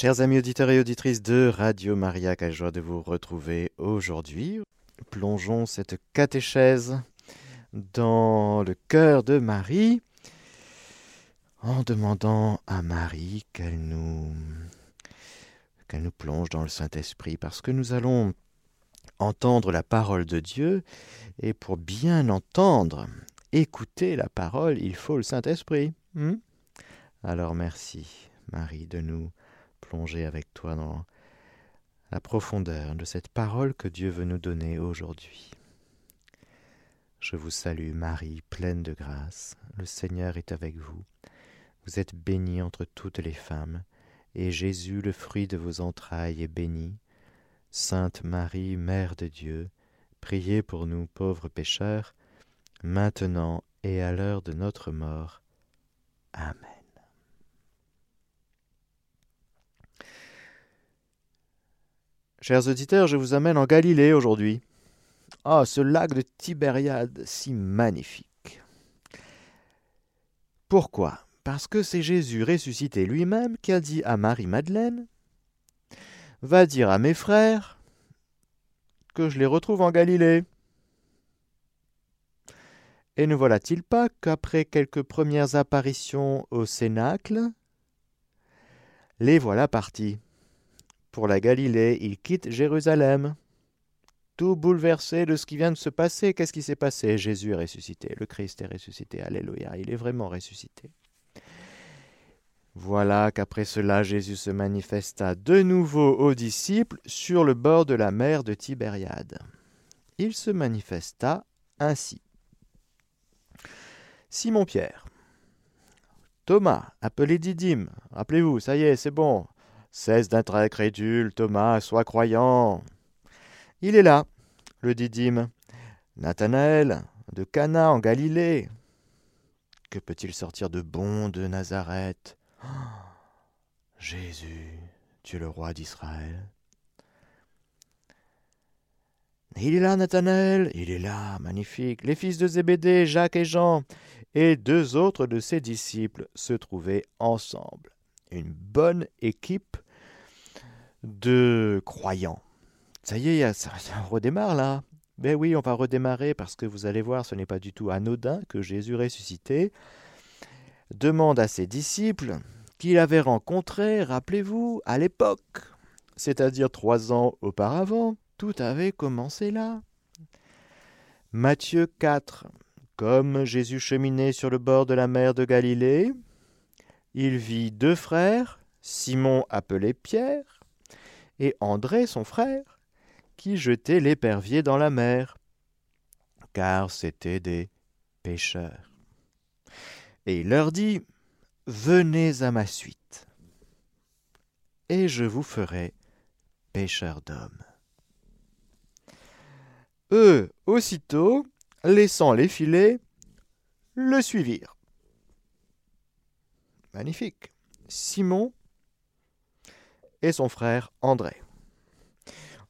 Chers amis auditeurs et auditrices de Radio Maria, quelle joie de vous retrouver aujourd'hui. Plongeons cette catéchèse dans le cœur de Marie en demandant à Marie qu'elle nous plonge dans le Saint-Esprit parce que nous allons entendre la parole de Dieu et pour bien entendre, écouter la parole, il faut le Saint-Esprit. Hmm? Alors merci Marie de nous plonger avec toi dans la profondeur de cette parole que Dieu veut nous donner aujourd'hui. Je vous salue Marie, pleine de grâce, le Seigneur est avec vous. Vous êtes bénie entre toutes les femmes, et Jésus, le fruit de vos entrailles, est béni. Sainte Marie, Mère de Dieu, priez pour nous pauvres pécheurs, maintenant et à l'heure de notre mort. Amen. Chers auditeurs, je vous amène en Galilée aujourd'hui. Ah, ce lac de Tibériade si magnifique. Pourquoi? Parce que c'est Jésus ressuscité lui-même qui a dit à Marie-Madeleine Va dire à mes frères que je les retrouve en Galilée. Et ne voilà-t-il pas qu'après quelques premières apparitions au Cénacle, les voilà partis? Pour la Galilée, ils quittent Jérusalem. Tout bouleversé de ce qui vient de se passer. Qu'est-ce qui s'est passé? Jésus est ressuscité, le Christ est ressuscité, Alléluia, il est vraiment ressuscité. Voilà qu'après cela Jésus se manifesta de nouveau aux disciples sur le bord de la mer de Tibériade. Il se manifesta ainsi. Simon-Pierre, Thomas, appelé Didyme, rappelez-vous, ça y est, c'est bon, cesse d'être incrédule, Thomas, sois croyant. Il est là, le Didyme, Nathanaël, de Cana en Galilée. Que peut-il sortir de bon de Nazareth? Jésus, tu es le roi d'Israël. Il est là, Nathanaël, il est là, magnifique. Les fils de Zébédée, Jacques et Jean, et deux autres de ses disciples se trouvaient ensemble. Une bonne équipe de croyants. Ça y est, ça, redémarre là. Ben oui, on va redémarrer parce que vous allez voir, ce n'est pas du tout anodin que Jésus ressuscité demande à ses disciples qu'il avait rencontrés, rappelez-vous, à l'époque, c'est-à-dire trois ans auparavant, tout avait commencé là. Matthieu 4. Comme Jésus cheminait sur le bord de la mer de Galilée, il vit deux frères, Simon appelé Pierre, et André son frère, qui jetaient l'épervier dans la mer, car c'étaient des pêcheurs. Et il leur dit, Venez à ma suite, et je vous ferai pêcheurs d'hommes. Eux, aussitôt, laissant les filets, le suivirent. Magnifique. Simon et son frère André.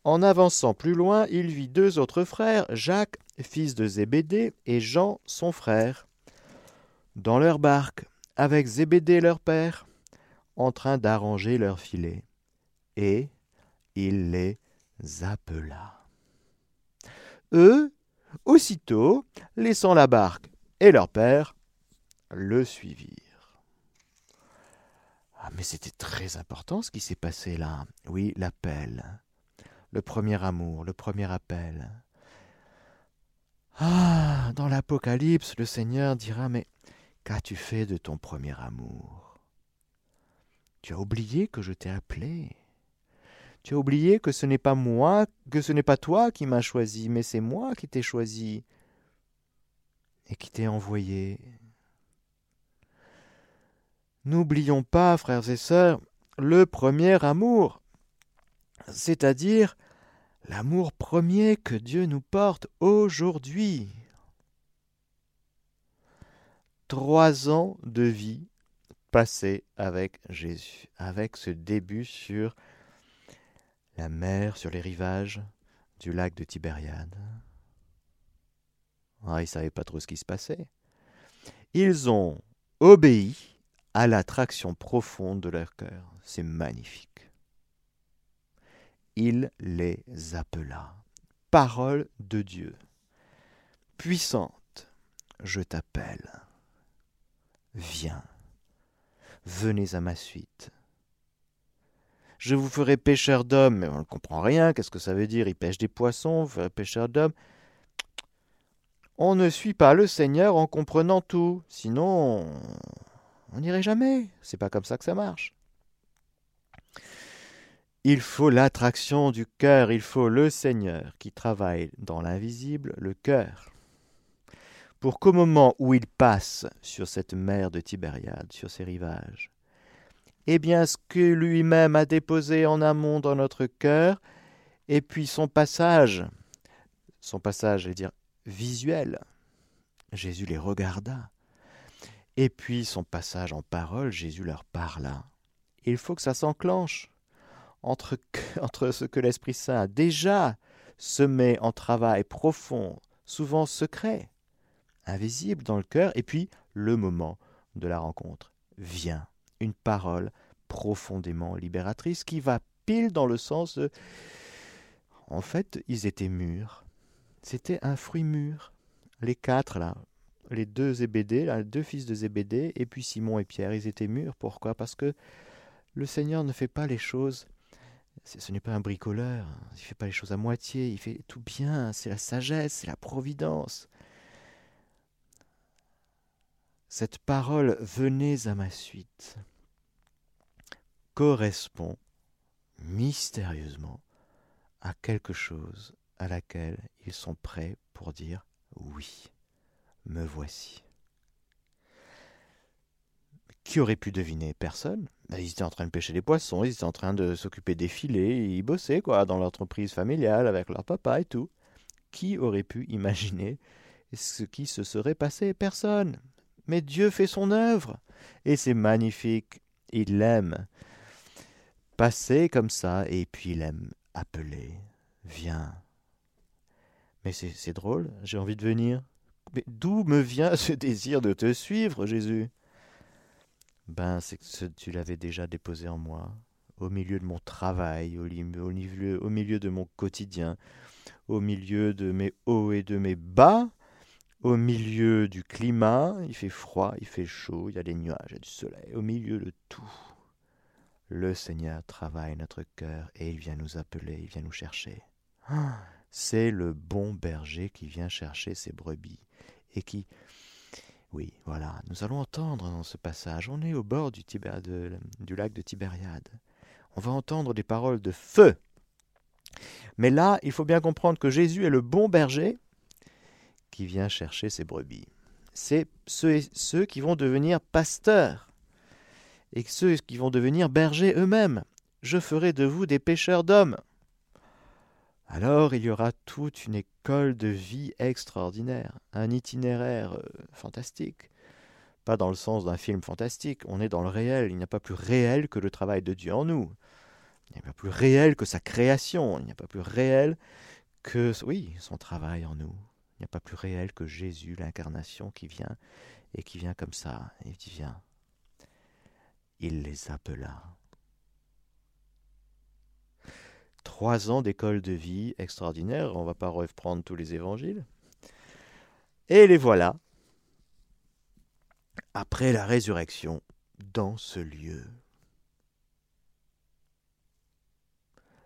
En avançant plus loin, il vit deux autres frères, Jacques, fils de Zébédée, et Jean, son frère, dans leur barque, avec Zébédée leur père, en train d'arranger leurs filets, et il les appela. Eux, aussitôt, laissant la barque et leur père, le suivirent. Ah, mais c'était très important ce qui s'est passé là. Oui, l'appel, le premier amour, le premier appel. Ah, dans l'Apocalypse, le Seigneur dira, mais Qu'as-tu fait de ton premier amour? Tu as oublié que je t'ai appelé. Tu as oublié que ce n'est pas moi, que ce n'est pas toi qui m'as choisi, mais c'est moi qui t'ai choisi et qui t'ai envoyé. N'oublions pas, frères et sœurs, le premier amour, c'est-à-dire l'amour premier que Dieu nous porte aujourd'hui trois ans de vie passés avec Jésus, avec ce début sur la mer, sur les rivages du lac de Tibériade. Ah, ils ne savaient pas trop ce qui se passait. Ils ont obéi à l'attraction profonde de leur cœur. C'est magnifique. Il les appela. Parole de Dieu. Puissante, je t'appelle. Viens. Venez à ma suite. Je vous ferai pêcheur d'hommes. Mais on ne comprend rien. Qu'est-ce que ça veut dire? Il pêche des poissons, vous ferez pêcheur d'hommes. On ne suit pas le Seigneur en comprenant tout. Sinon, on n'irait jamais. C'est pas comme ça que ça marche. Il faut l'attraction du cœur, il faut le Seigneur qui travaille dans l'invisible, le cœur. Pour qu'au moment où il passe sur cette mer de Tibériade, sur ses rivages, eh bien ce que lui-même a déposé en amont dans notre cœur, et puis son passage, son passage, je vais dire, visuel. Jésus les regarda. Et puis son passage en parole, Jésus leur parla. Il faut que ça s'enclenche entre, ce que l'Esprit Saint a déjà semé en travail profond, souvent secret, invisible dans le cœur, et puis le moment de la rencontre vient. Une parole profondément libératrice qui va pile dans le sens de... En fait, ils étaient mûrs. C'était un fruit mûr. Les quatre, là, les deux Zébédée, les deux fils de Zébédée, et puis Simon et Pierre, ils étaient mûrs. Pourquoi? Parce que le Seigneur ne fait pas les choses. Ce n'est pas un bricoleur. Il ne fait pas les choses à moitié. Il fait tout bien. C'est la sagesse, c'est la providence. Cette parole venez à ma suite correspond mystérieusement à quelque chose à laquelle ils sont prêts pour dire oui, me voici. Qui aurait pu deviner? Personne. Ils étaient en train de pêcher des poissons, ils étaient en train de s'occuper des filets, ils bossaient quoi, dans l'entreprise familiale avec leur papa et tout. Qui aurait pu imaginer ce qui se serait passé? Personne. Mais Dieu fait son œuvre, et c'est magnifique. Il l'aime. Passer comme ça, et puis il aime appeler. Viens, mais c'est drôle, j'ai envie de venir. Mais d'où me vient ce désir de te suivre, Jésus? Ben, c'est que tu l'avais déjà déposé en moi, au milieu de mon travail, au, milieu, au milieu de mon quotidien, au milieu de mes hauts et de mes bas, au milieu du climat, il fait froid, il fait chaud, il y a des nuages, il y a du soleil, au milieu de tout. Le Seigneur travaille notre cœur et il vient nous appeler, il vient nous chercher. Ah c'est le bon berger qui vient chercher ses brebis et qui... Oui, voilà, nous allons entendre dans ce passage, on est au bord du, lac de Tibériade, on va entendre des paroles de feu. Mais là, il faut bien comprendre que Jésus est le bon berger qui vient chercher ses brebis. C'est ceux, ceux qui vont devenir pasteurs et ceux qui vont devenir bergers eux-mêmes. Je ferai de vous des pêcheurs d'hommes alors il y aura toute une école de vie extraordinaire, un itinéraire euh, fantastique. Pas dans le sens d'un film fantastique, on est dans le réel, il n'y a pas plus réel que le travail de Dieu en nous. Il n'y a pas plus réel que sa création, il n'y a pas plus réel que, oui, son travail en nous. Il n'y a pas plus réel que Jésus, l'incarnation qui vient et qui vient comme ça, qui vient. Il les appela trois ans d'école de vie extraordinaire. On ne va pas reprendre tous les évangiles. Et les voilà, après la résurrection, dans ce lieu.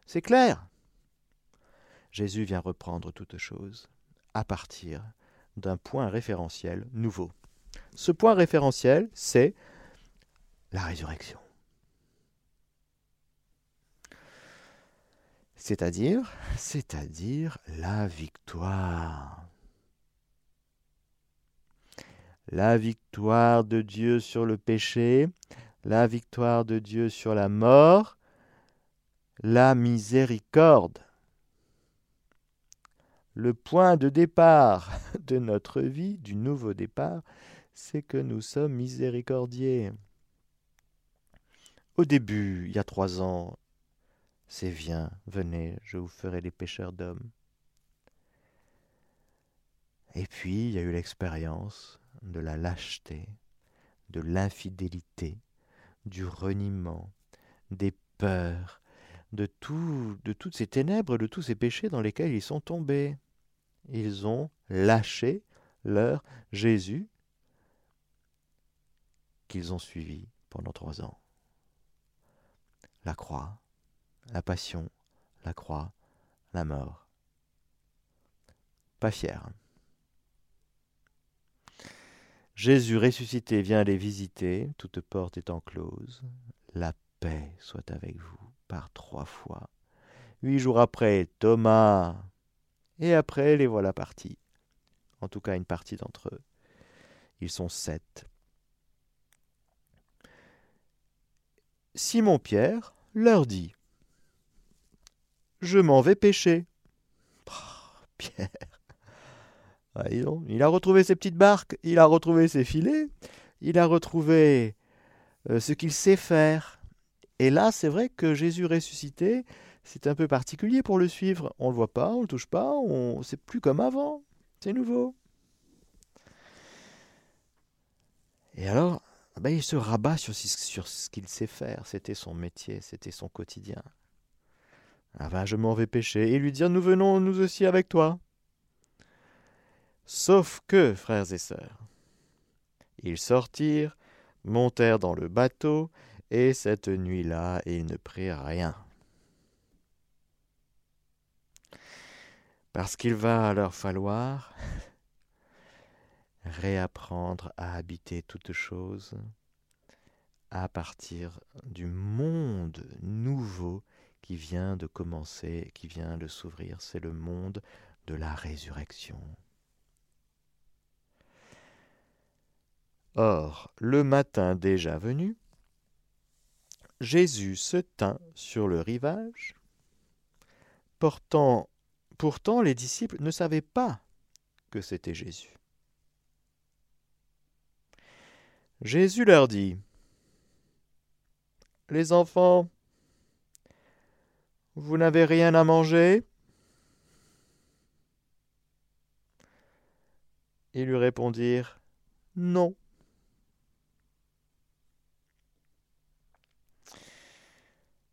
C'est clair. Jésus vient reprendre toute chose à partir d'un point référentiel nouveau. Ce point référentiel, c'est la résurrection. C'est-à-dire, c'est-à-dire la victoire. La victoire de Dieu sur le péché, la victoire de Dieu sur la mort, la miséricorde. Le point de départ de notre vie, du nouveau départ, c'est que nous sommes miséricordiers. Au début, il y a trois ans, c'est viens, venez, je vous ferai des pêcheurs d'hommes. Et puis il y a eu l'expérience de la lâcheté, de l'infidélité, du reniement, des peurs, de toutes ces ténèbres, de tous ces péchés dans lesquels ils sont tombés. Ils ont lâché leur Jésus qu'ils ont suivi pendant trois ans. La croix, la passion, la croix, la mort. Pas fier. Jésus ressuscité vient les visiter, toute porte étant close. La paix soit avec vous par trois fois. Huit jours après, Thomas. Et après, les voilà partis. En tout cas, une partie d'entre eux. Ils sont sept. Simon-Pierre leur dit Je m'en vais pêcher. Oh, Pierre ah, il a retrouvé ses petites barques, il a retrouvé ses filets, il a retrouvé euh, ce qu'il sait faire. Et là, c'est vrai que Jésus ressuscité, c'est un peu particulier pour le suivre. On ne le voit pas, on ne le touche pas, on... c'est plus comme avant. C'est nouveau. Et alors, ben, il se rabat sur ce qu'il sait faire. C'était son métier, c'était son quotidien. Ah ben, je m'en vais pêcher et lui dire Nous venons nous aussi avec toi. Sauf que, frères et sœurs, ils sortirent, montèrent dans le bateau, et cette nuit-là, ils ne prirent rien. Parce qu'il va leur falloir réapprendre à habiter toutes choses à partir du monde nouveau qui vient de commencer, qui vient de s'ouvrir. C'est le monde de la résurrection. Or, le matin déjà venu, Jésus se tint sur le rivage. Portant, pourtant, les disciples ne savaient pas que c'était Jésus. Jésus leur dit Les enfants, vous n'avez rien à manger? Ils lui répondirent Non.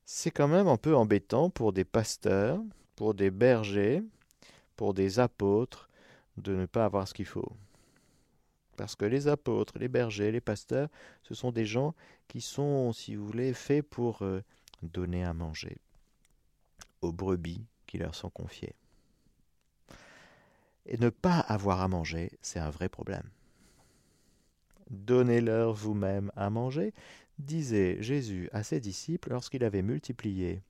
C'est quand même un peu embêtant pour des pasteurs, pour des bergers, pour des apôtres, de ne pas avoir ce qu'il faut. Parce que les apôtres, les bergers, les pasteurs, ce sont des gens qui sont, si vous voulez, faits pour euh, donner à manger aux brebis qui leur sont confiées. Et ne pas avoir à manger, c'est un vrai problème. Donnez-leur vous-même à manger, disait Jésus à ses disciples lorsqu'il avait multiplié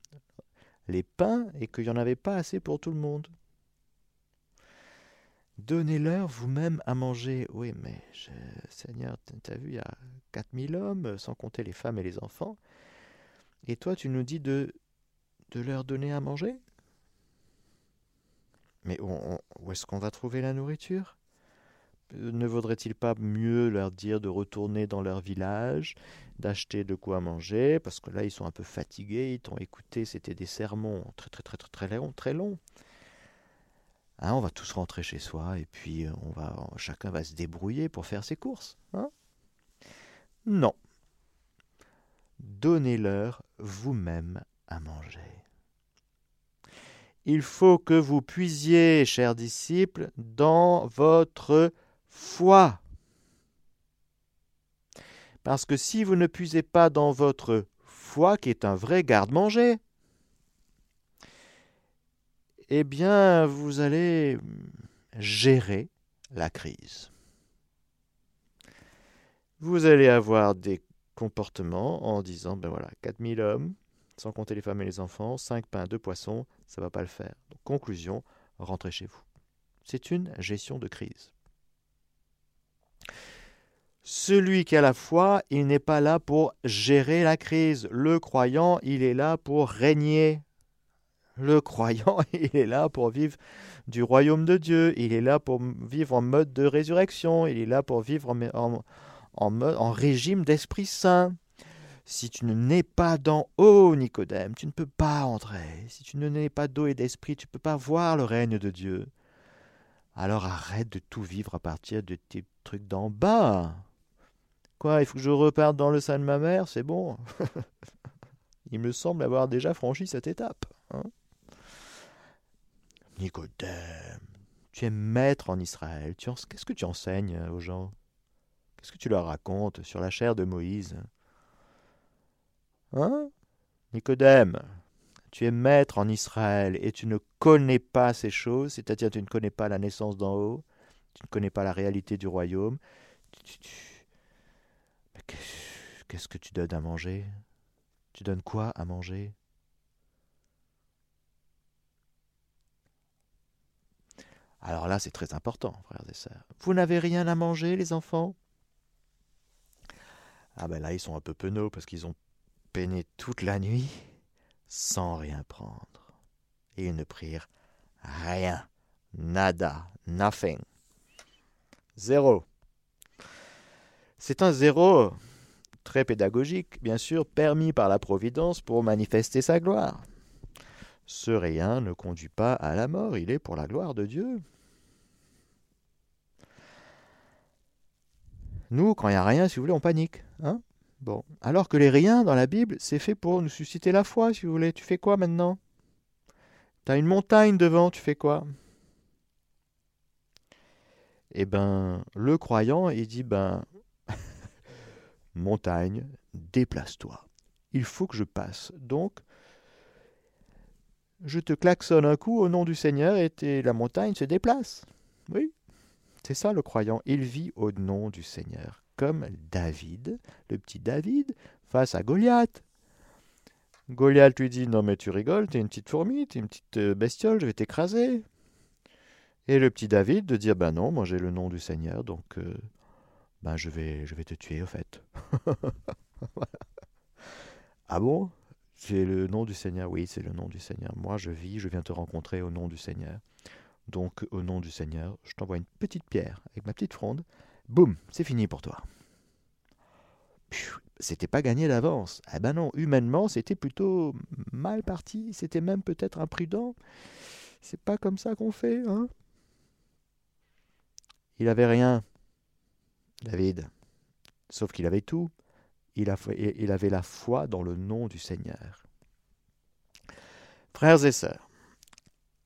les pains et qu'il n'y en avait pas assez pour tout le monde. Donnez-leur vous-même à manger. Oui, mais Seigneur, tu as vu, il y a 4000 hommes, sans compter les femmes et les enfants. Et toi, tu nous dis de, de leur donner à manger? Mais où est-ce qu'on va trouver la nourriture? Ne vaudrait-il pas mieux leur dire de retourner dans leur village, d'acheter de quoi manger? Parce que là, ils sont un peu fatigués, ils t'ont écouté, c'était des sermons très très très très très longs. Très longs. Hein, on va tous rentrer chez soi et puis euh, on va, chacun va se débrouiller pour faire ses courses. Hein? Non. Donnez-leur vous-même manger. Il faut que vous puisiez, chers disciples, dans votre foi. Parce que si vous ne puisez pas dans votre foi, qui est un vrai garde-manger, eh bien, vous allez gérer la crise. Vous allez avoir des comportements en disant, ben voilà, 4000 hommes, sans compter les femmes et les enfants, 5 pains, 2 poissons, ça ne va pas le faire. Conclusion, rentrez chez vous. C'est une gestion de crise. Celui qui a la foi, il n'est pas là pour gérer la crise. Le croyant, il est là pour régner le croyant, il est là pour vivre du royaume de Dieu, il est là pour vivre en mode de résurrection, il est là pour vivre en, en, régime d'Esprit Saint. Si tu ne nais pas dans eau, Nicodème, tu ne peux pas entrer. Si tu ne nais pas d'eau et d'esprit, tu ne peux pas voir le règne de Dieu. Alors arrête de tout vivre à partir de tes trucs d'en bas. Quoi, il faut que je reparte dans le sein de ma mère C'est bon? il me semble avoir déjà franchi cette étape. Hein Nicodème, tu es maître en Israël. Qu'est-ce que tu enseignes aux gens? Qu'est-ce que tu leur racontes sur la chair de Moïse? Hein? Nicodème, tu es maître en Israël et tu ne connais pas ces choses, c'est-à-dire tu ne connais pas la naissance d'en haut, tu ne connais pas la réalité du royaume. Qu'est-ce que tu donnes à manger? Tu donnes quoi à manger? Alors là, c'est très important, frères et sœurs. Vous n'avez rien à manger, les enfants? Ah ben là, ils sont un peu penauds parce qu'ils ont peiné toute la nuit sans rien prendre. Et ils ne prirent rien. Nada. Nothing. Zéro. C'est un zéro très pédagogique, bien sûr, permis par la Providence pour manifester sa gloire. Ce rien ne conduit pas à la mort, il est pour la gloire de Dieu. Nous, quand il n'y a rien, si vous voulez, on panique. Hein? Bon. Alors que les riens dans la Bible, c'est fait pour nous susciter la foi, si vous voulez. Tu fais quoi maintenant? Tu as une montagne devant, tu fais quoi? Eh ben, le croyant, il dit, ben, montagne, déplace-toi. Il faut que je passe. Donc, je te klaxonne un coup au nom du Seigneur et la montagne se déplace. Oui, c'est ça le croyant. Il vit au nom du Seigneur, comme David, le petit David, face à Goliath. Goliath lui dit Non, mais tu rigoles, t'es une petite fourmi, t'es une petite euh, bestiole, je vais t'écraser. Et le petit David de dire Ben non, moi j'ai le nom du Seigneur, donc ben je vais, je vais te tuer, au fait. Ah bon? C'est le nom du Seigneur? Oui, c'est le nom du Seigneur. Moi, je vis, je viens te rencontrer au nom du Seigneur. Donc, au nom du Seigneur, je t'envoie une petite pierre avec ma petite fronde. Boum, c'est fini pour toi. C'était pas gagné d'avance. Ah ben non, humainement, c'était plutôt mal parti. C'était même peut-être imprudent. C'est pas comme ça qu'on fait, hein Il avait rien, David. Sauf qu'il avait tout. Il avait la foi dans le nom du Seigneur. Frères et sœurs,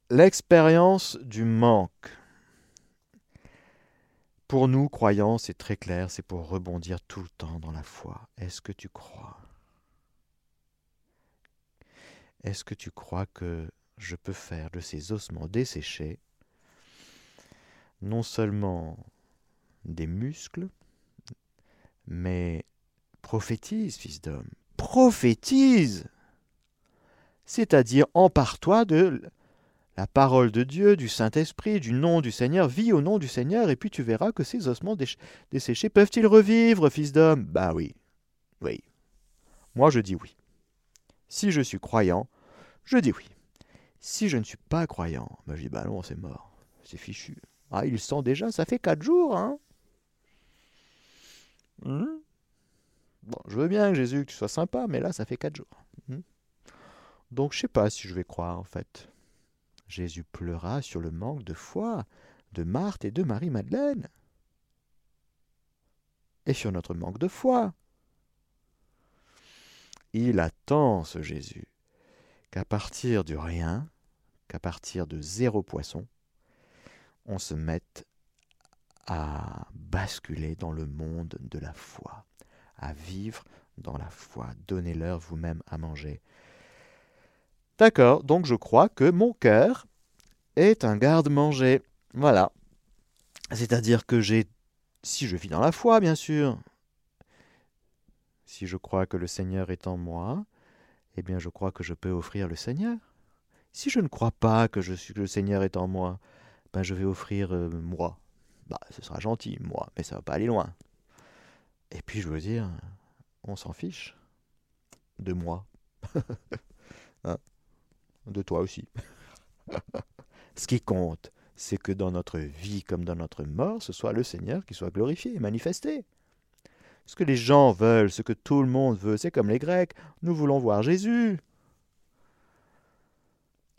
L'expérience du manque. Pour nous, croyants, c'est très clair, c'est pour rebondir tout le temps dans la foi. Est-ce que tu crois? Est-ce que tu crois que je peux faire de ces ossements desséchés non seulement des muscles, mais prophétise, fils d'homme, prophétise C'est-à-dire, empare-toi de la parole de Dieu, du Saint-Esprit, du nom du Seigneur, vis au nom du Seigneur, et puis tu verras que ces ossements desséchés peuvent-ils revivre, fils d'homme? Bah oui, oui. Moi je dis oui. Si je suis croyant, je dis oui. Si je ne suis pas croyant, bah je dis bah non, c'est mort, c'est fichu. Ah, il sent déjà, ça fait quatre jours, hein hmm? Bon, je veux bien, Jésus, que tu sois sympa, mais là, ça fait quatre jours. Hmm? Donc, je sais pas si je vais croire, en fait. Jésus pleura sur le manque de foi de Marthe et de Marie-Madeleine. Et sur notre manque de foi. Il attend, ce Jésus, qu'à partir du rien, qu'à partir de zéro poisson, on se mette à basculer dans le monde de la foi, à vivre dans la foi. Donnez-leur vous-même à manger. D'accord, donc je crois que mon cœur est un garde-manger. Voilà. C'est-à-dire que j'ai, si je vis dans la foi, bien sûr, si je crois que le Seigneur est en moi, eh bien je crois que je peux offrir le Seigneur. Si je ne crois pas que, le Seigneur est en moi, ben je vais offrir euh, moi. Bah, ce sera gentil, moi, mais ça va pas aller loin. Et puis je veux dire, on s'en fiche de moi. hein de toi aussi. ce qui compte, c'est que dans notre vie comme dans notre mort, ce soit le Seigneur qui soit glorifié et manifesté. Ce que les gens veulent, ce que tout le monde veut, c'est comme les Grecs, nous voulons voir Jésus.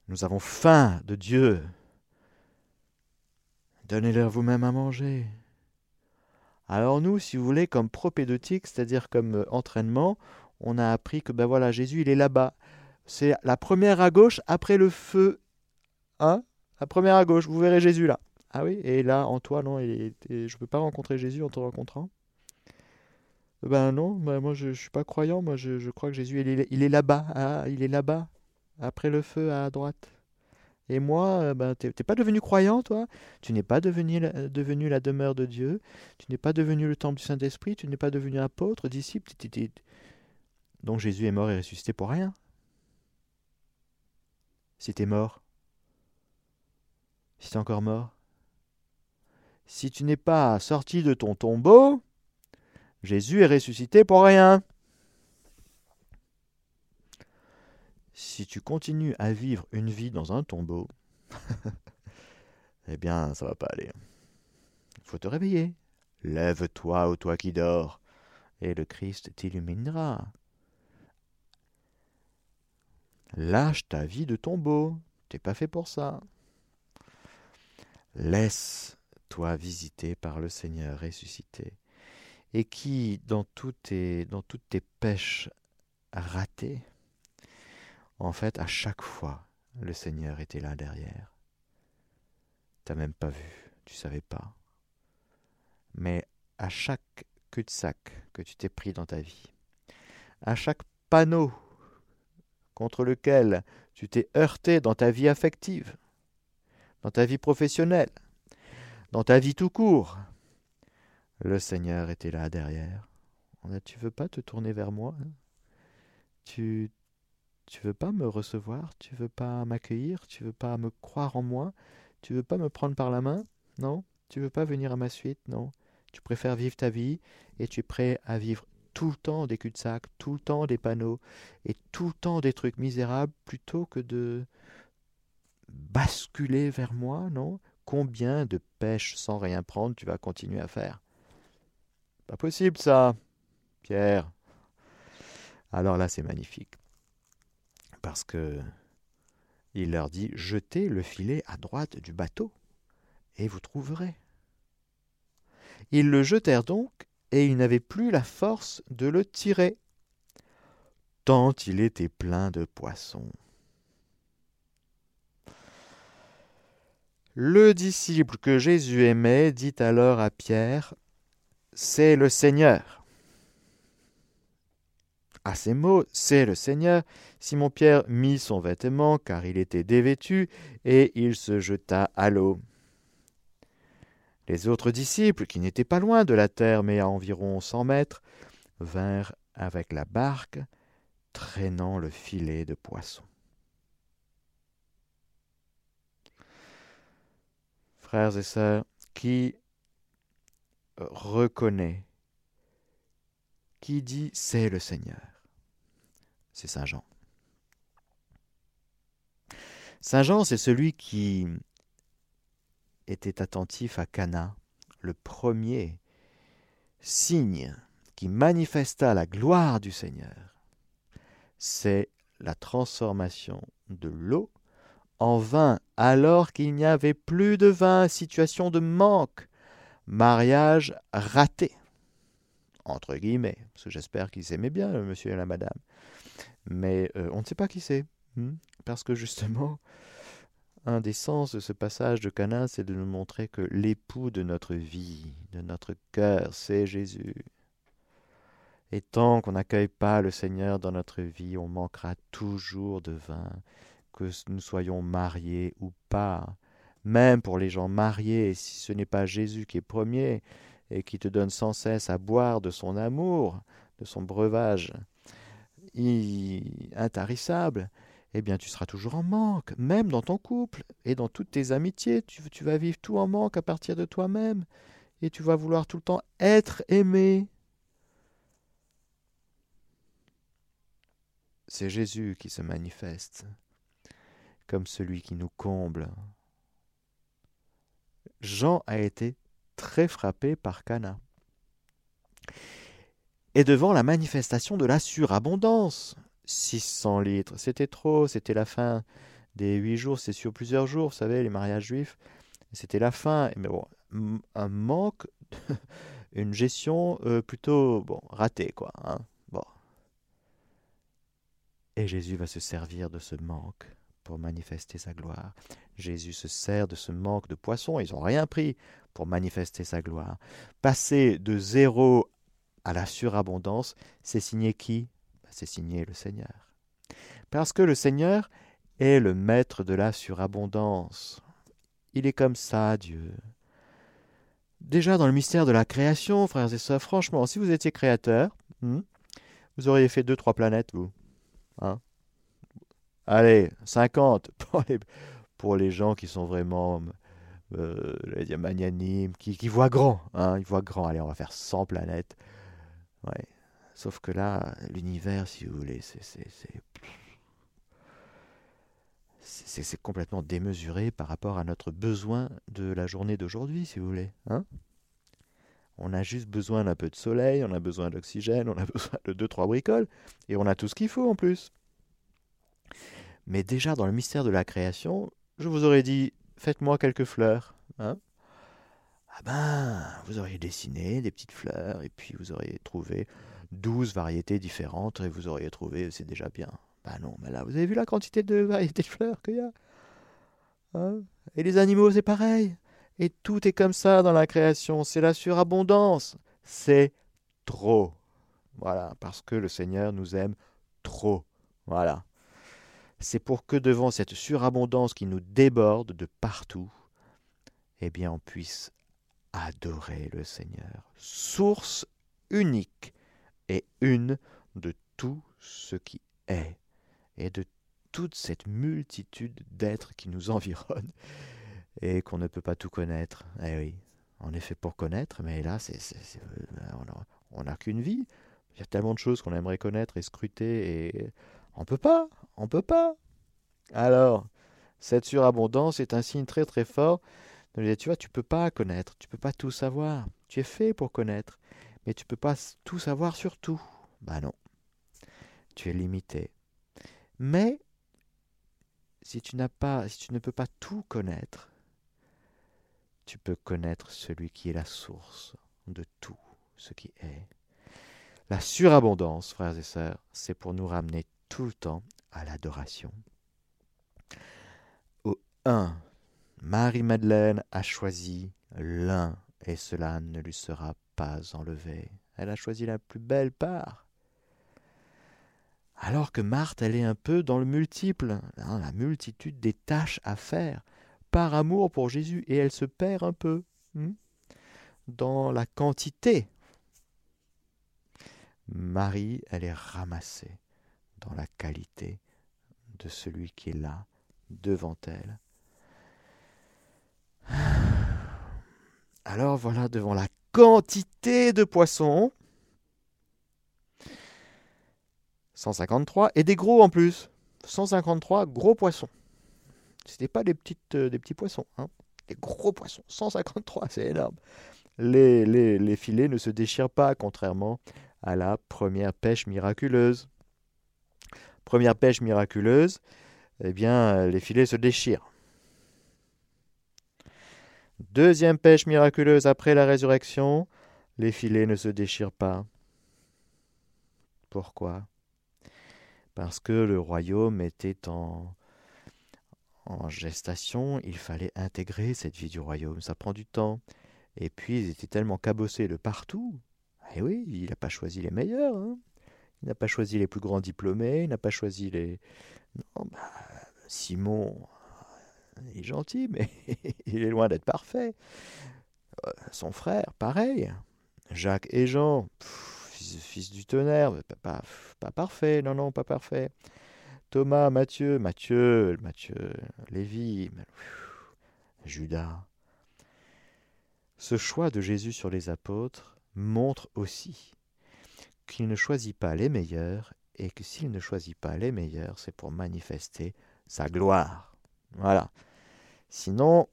Nous avons faim de Dieu. Donnez-leur vous-même à manger. Alors nous, si vous voulez, comme propédeutique, c'est-à-dire comme euh, entraînement, on a appris que ben voilà, Jésus, il est là-bas. C'est la première à gauche après le feu. Hein? La première à gauche, vous verrez Jésus là. Ah oui, et là, en toi, non, je ne peux pas rencontrer Jésus en te rencontrant Ben non, moi je ne suis pas croyant, moi je, crois que Jésus, il est, là-bas, ah, il est là-bas, après le feu à droite. Et moi, euh, ben, tu n'es pas devenu croyant, toi? Tu n'es pas devenu, devenu la demeure de Dieu Tu n'es pas devenu le temple du Saint-Esprit Tu n'es pas devenu apôtre, disciple Donc Jésus est mort et ressuscité pour rien. Si tu es mort, si tu es encore mort, si tu n'es pas sorti de ton tombeau, Jésus est ressuscité pour rien. si tu continues à vivre une vie dans un tombeau, eh bien, ça va pas aller. Il faut te réveiller. Lève-toi, ô toi qui dors, et le Christ t'illuminera. Lâche ta vie de tombeau. T'es pas fait pour ça. Laisse-toi visiter par le Seigneur ressuscité, et qui, dans toutes tes, pêches ratées, en fait, à chaque fois, le Seigneur était là derrière. T'as même pas vu, tu savais pas. Mais à chaque cul-de-sac que tu t'es pris dans ta vie, à chaque panneau contre lequel tu t'es heurté dans ta vie affective, dans ta vie professionnelle, dans ta vie tout court, le Seigneur était là derrière. Tu veux pas te tourner vers moi hein? Tu tu veux pas me recevoir? Tu veux pas m'accueillir? Tu veux pas me croire en moi? Tu veux pas me prendre par la main? Non? Tu veux pas venir à ma suite? Non? Tu préfères vivre ta vie et tu es prêt à vivre tout le temps des cul-de-sac, tout le temps des panneaux et tout le temps des trucs misérables plutôt que de basculer vers moi, non? Combien de pêches sans rien prendre tu vas continuer à faire? Pas possible ça, Pierre. Alors là, c'est magnifique parce que il leur dit Jetez le filet à droite du bateau, et vous trouverez. Ils le jetèrent donc, et ils n'avaient plus la force de le tirer, tant il était plein de poissons. Le disciple que Jésus aimait dit alors à Pierre C'est le Seigneur. À ces mots, c'est le Seigneur, Simon-Pierre mit son vêtement, car il était dévêtu, et il se jeta à l'eau. Les autres disciples, qui n'étaient pas loin de la terre, mais à environ cent mètres, vinrent avec la barque, traînant le filet de poisson. Frères et sœurs, qui reconnaît, qui dit c'est le Seigneur c'est Saint Jean. Saint Jean, c'est celui qui était attentif à Cana, le premier signe qui manifesta la gloire du Seigneur. C'est la transformation de l'eau en vin alors qu'il n'y avait plus de vin, situation de manque, mariage raté, entre guillemets, parce que j'espère qu'ils s'aimaient bien, monsieur et la madame mais euh, on ne sait pas qui c'est. Hmm, parce que justement, un des sens de ce passage de Cana, c'est de nous montrer que l'époux de notre vie, de notre cœur, c'est Jésus. Et tant qu'on n'accueille pas le Seigneur dans notre vie, on manquera toujours de vin, que nous soyons mariés ou pas. Même pour les gens mariés, si ce n'est pas Jésus qui est premier et qui te donne sans cesse à boire de son amour, de son breuvage, intarissable, eh bien tu seras toujours en manque, même dans ton couple et dans toutes tes amitiés. Tu, vas vivre tout en manque à partir de toi-même et tu vas vouloir tout le temps être aimé. C'est Jésus qui se manifeste comme celui qui nous comble. Jean a été très frappé par Cana et devant la manifestation de la surabondance. 600 litres, c'était trop, c'était la fin des huit jours, c'est sur plusieurs jours, vous savez, les mariages juifs, c'était la fin. Mais bon, un manque, une gestion euh, plutôt ratée, quoi. Hein. bon. Et Jésus va se servir de ce manque pour manifester sa gloire. Jésus se sert de ce manque de poissons, ils n'ont rien pris pour manifester sa gloire. Passer de zéro à la surabondance, c'est signer qui? C'est signer le Seigneur. Parce que le Seigneur est le maître de la surabondance. Il est comme ça, Dieu. Déjà dans le mystère de la création, frères et sœurs, franchement, si vous étiez créateur, hmm, vous auriez fait deux, trois planètes, vous. Hein Allez, 50 pour les, pour les gens qui sont vraiment euh, magnanimes, qui, qui voient grand. Hein, ils voient grand. Allez, on va faire 100 planètes. Ouais. Sauf que là, l'univers, si vous voulez, c'est complètement démesuré par rapport à notre besoin de la journée d'aujourd'hui, si vous voulez. Hein on a juste besoin d'un peu de soleil, on a besoin d'oxygène, on a besoin de deux, trois bricoles, et on a tout ce qu'il faut en plus. Mais déjà dans le mystère de la création, je vous aurais dit, faites-moi quelques fleurs. Hein ah ben, vous auriez dessiné des petites fleurs, et puis vous auriez trouvé douze variétés différentes, et vous auriez trouvé, c'est déjà bien. Ben non, mais là, vous avez vu la quantité de variétés de fleurs qu'il y a hein? Et les animaux, c'est pareil. Et tout est comme ça dans la création, c'est la surabondance. C'est trop. Voilà, parce que le Seigneur nous aime trop. Voilà. C'est pour que devant cette surabondance qui nous déborde de partout, eh bien on puisse adorer le Seigneur, source unique et une de tout ce qui est et de toute cette multitude d'êtres qui nous environnent et qu'on ne peut pas tout connaître. Eh oui, on est fait pour connaître, mais là, c'est, on n'a qu'une vie. Il y a tellement de choses qu'on aimerait connaître et scruter, et on peut pas, on peut pas. Alors, cette surabondance est un signe très très fort. Tu vois, tu peux pas connaître, tu peux pas tout savoir. Tu es fait pour connaître, mais tu peux pas tout savoir sur tout. Bah non, tu es limité. Mais si tu n'as pas, si tu ne peux pas tout connaître, tu peux connaître celui qui est la source de tout ce qui est. La surabondance, frères et sœurs, c'est pour nous ramener tout le temps à l'adoration. Au 1, Marie-Madeleine a choisi l'un, et cela ne lui sera pas enlevé. Elle a choisi la plus belle part. Alors que Marthe, elle est un peu dans le multiple, la multitude des tâches à faire par amour pour Jésus et elle se perd un peu hmm, dans la quantité. Marie, elle est ramassée dans la qualité de celui qui est là devant elle. Alors voilà, devant la quantité de poissons, 153, et des gros en plus, 153 gros poissons. C'était pas euh, des petits poissons, hein. des gros poissons. 153, c'est énorme. Les, les, les filets ne se déchirent pas, contrairement à la première pêche miraculeuse. Première pêche miraculeuse, eh bien, les filets se déchirent. Deuxième pêche miraculeuse après la résurrection, les filets ne se déchirent pas. Pourquoi? Parce que le royaume était en, gestation, il fallait intégrer cette vie du royaume. Ça prend du temps. Et puis, ils étaient tellement cabossés de partout. Eh oui, il n'a pas choisi les meilleurs. Hein. Il n'a pas choisi les plus grands diplômés. Il n'a pas choisi les. Non, bah, Simon, il est gentil, mais il est loin d'être parfait. Euh, son frère, pareil. Jacques et Jean, fils, du tonnerre, pas, pas parfait. Non, non, pas parfait. Thomas, Matthieu, Matthieu, Matthieu, Lévi, Judas. Ce choix de Jésus sur les apôtres montre aussi qu'il ne choisit pas les meilleurs et que s'il ne choisit pas les meilleurs, c'est pour manifester sa gloire. Voilà. Sinon,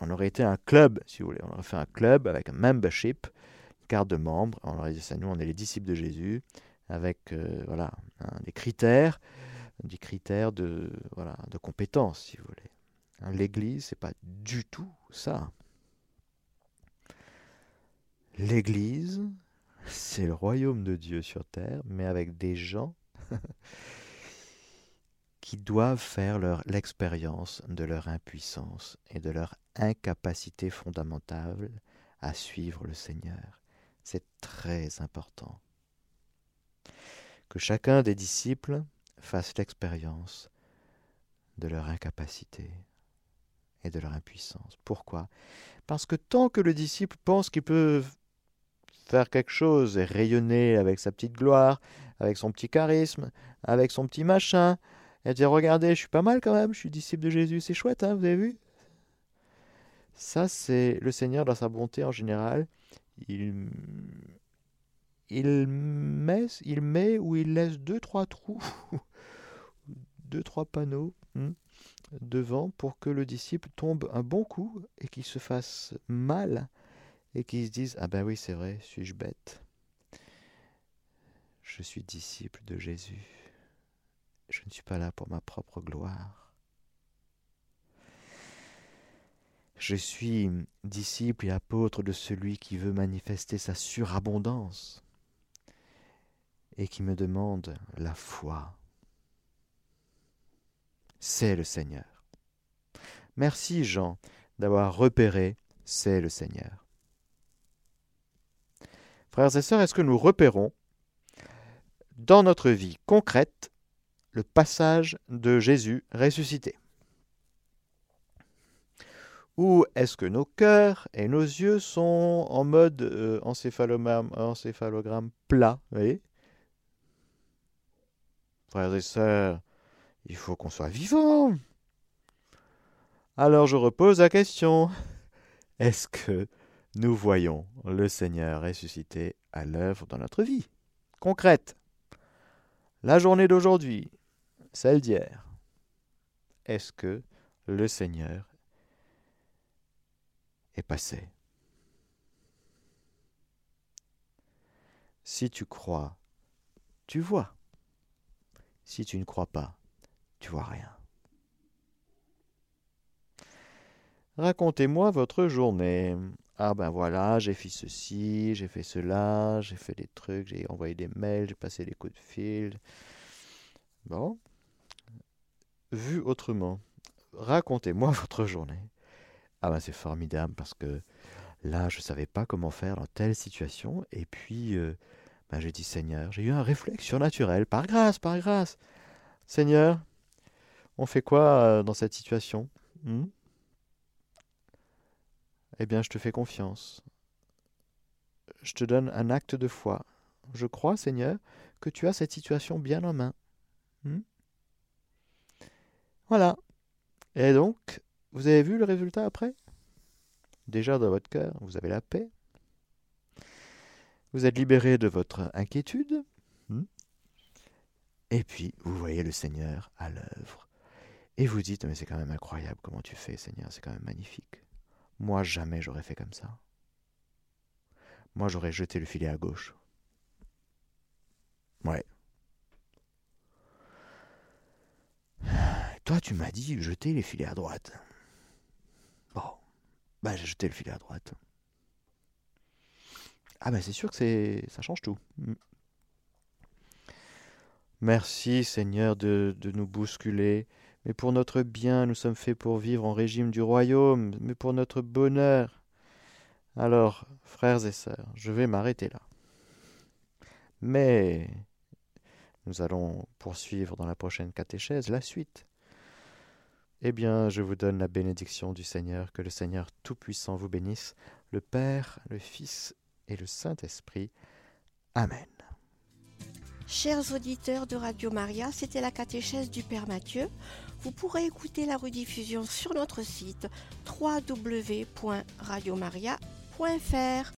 on aurait été un club, si vous voulez. On aurait fait un club avec un membership, une carte de membre. On aurait dit ça, nous, on est les disciples de Jésus, avec euh, voilà, des critères des critères de, voilà, de compétence, si vous voulez. Hein, L'Église, c'est pas du tout ça. l'Église, c'est le royaume de Dieu sur terre, mais avec des gens qui doivent faire l'expérience de leur impuissance et de leur incapacité fondamentale à suivre le Seigneur. C'est très important que chacun des disciples fasse l'expérience de leur incapacité et de leur impuissance. Pourquoi? Parce que tant que le disciple pense qu'il peut faire quelque chose et rayonner avec sa petite gloire, avec son petit charisme, avec son petit machin, et dire regardez, je suis pas mal quand même, je suis disciple de Jésus, c'est chouette, hein, vous avez vu? Ça, c'est le Seigneur dans sa bonté en général. Il, il met, il met ou il laisse deux, trois trous, deux, trois panneaux hmm, devant pour que le disciple tombe un bon coup et qu'il se fasse mal et qu'il se dise Ah ben oui, c'est vrai, suis-je bête? Je suis disciple de Jésus. Je ne suis pas là pour ma propre gloire. Je suis disciple et apôtre de celui qui veut manifester sa surabondance et qui me demande la foi. C'est le Seigneur. Merci Jean d'avoir repéré c'est le Seigneur. Frères et sœurs, est-ce que nous repérons dans notre vie concrète le passage de Jésus ressuscité Ou est-ce que nos cœurs et nos yeux sont en mode euh, encéphalogramme, plat Frères et sœurs, il faut qu'on soit vivant. Alors je repose la question. Est-ce que nous voyons le Seigneur ressuscité à l'œuvre dans notre vie, concrète? La journée d'aujourd'hui, celle d'hier. Est-ce que le Seigneur est passé? Si tu crois, tu vois. Si tu ne crois pas, tu vois rien. Racontez-moi votre journée. Ah ben voilà, j'ai fait ceci, j'ai fait cela, j'ai fait des trucs, j'ai envoyé des mails, j'ai passé des coups de fil. Bon. Vu autrement, racontez-moi votre journée. Ah ben c'est formidable parce que là, je ne savais pas comment faire dans telle situation. Et puis, euh, ben, j'ai dit Seigneur, j'ai eu un réflexe surnaturel, par grâce, par grâce. Seigneur, on fait quoi euh, dans cette situation hmm? Eh bien je te fais confiance. Je te donne un acte de foi. Je crois, Seigneur, que tu as cette situation bien en main. Hmm? Voilà. Et donc, vous avez vu le résultat après? Déjà dans votre cœur, vous avez la paix. Vous êtes libéré de votre inquiétude. Hmm? Et puis, vous voyez le Seigneur à l'œuvre. Et vous dites, mais c'est quand même incroyable comment tu fais, Seigneur, c'est quand même magnifique. Moi, jamais j'aurais fait comme ça. Moi, j'aurais jeté le filet à gauche. Ouais. Toi, tu m'as dit jeter les filets à droite. Bon. Bah, j'ai jeté le filet à droite. Ah, ben, c'est sûr que c'est, ça change tout. Mm. Merci, Seigneur, de, de nous bousculer mais pour notre bien, nous sommes faits pour vivre en régime du royaume, mais pour notre bonheur. Alors, frères et sœurs, je vais m'arrêter là. Mais nous allons poursuivre dans la prochaine catéchèse la suite. Eh bien, je vous donne la bénédiction du Seigneur, que le Seigneur Tout-Puissant vous bénisse, le Père, le Fils et le Saint-Esprit. Amen. Chers auditeurs de Radio Maria, c'était la catéchèse du Père Mathieu. Vous pourrez écouter la rediffusion sur notre site www.radiomaria.fr.